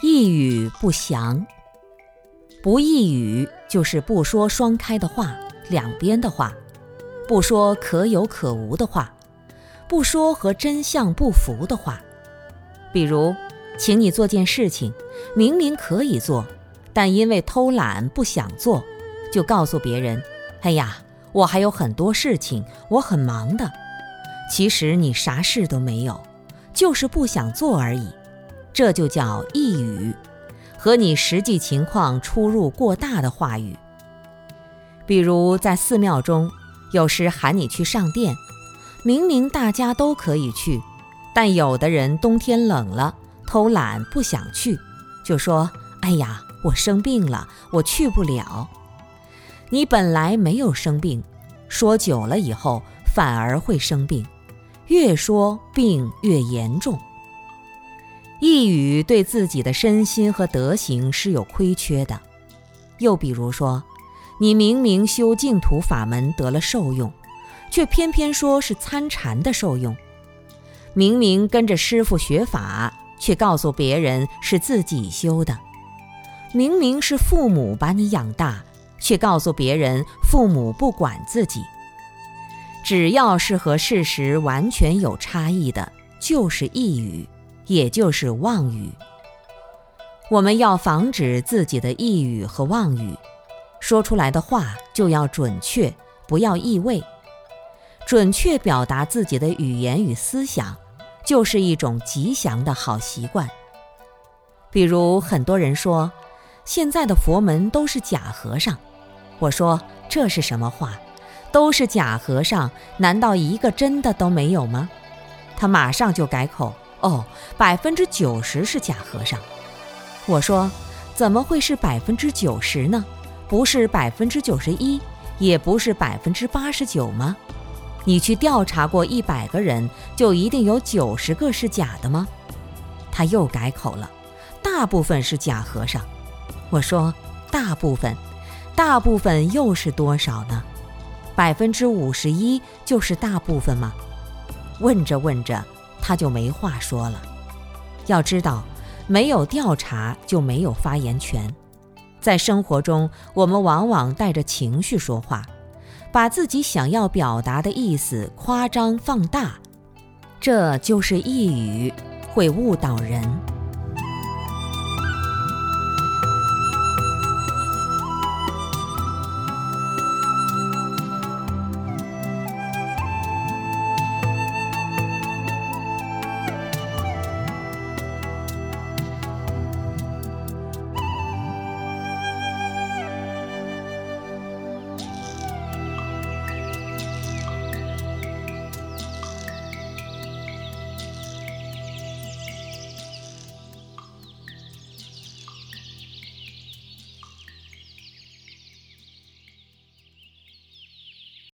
一语不详，不一语就是不说双开的话，两边的话，不说可有可无的话，不说和真相不符的话。比如，请你做件事情，明明可以做，但因为偷懒不想做，就告诉别人：“哎呀，我还有很多事情，我很忙的。”其实你啥事都没有，就是不想做而已。这就叫异语，和你实际情况出入过大的话语。比如在寺庙中，有时喊你去上殿，明明大家都可以去，但有的人冬天冷了，偷懒不想去，就说：“哎呀，我生病了，我去不了。”你本来没有生病，说久了以后反而会生病，越说病越严重。一语对自己的身心和德行是有亏缺的。又比如说，你明明修净土法门得了受用，却偏偏说是参禅的受用；明明跟着师傅学法，却告诉别人是自己修的；明明是父母把你养大，却告诉别人父母不管自己。只要是和事实完全有差异的，就是一语。也就是妄语。我们要防止自己的意语和妄语，说出来的话就要准确，不要意味。准确表达自己的语言与思想，就是一种吉祥的好习惯。比如很多人说，现在的佛门都是假和尚。我说这是什么话？都是假和尚，难道一个真的都没有吗？他马上就改口。哦，百分之九十是假和尚。我说，怎么会是百分之九十呢？不是百分之九十一，也不是百分之八十九吗？你去调查过一百个人，就一定有九十个是假的吗？他又改口了，大部分是假和尚。我说，大部分，大部分又是多少呢？百分之五十一就是大部分吗？问着问着。他就没话说了。要知道，没有调查就没有发言权。在生活中，我们往往带着情绪说话，把自己想要表达的意思夸张放大，这就是一语，会误导人。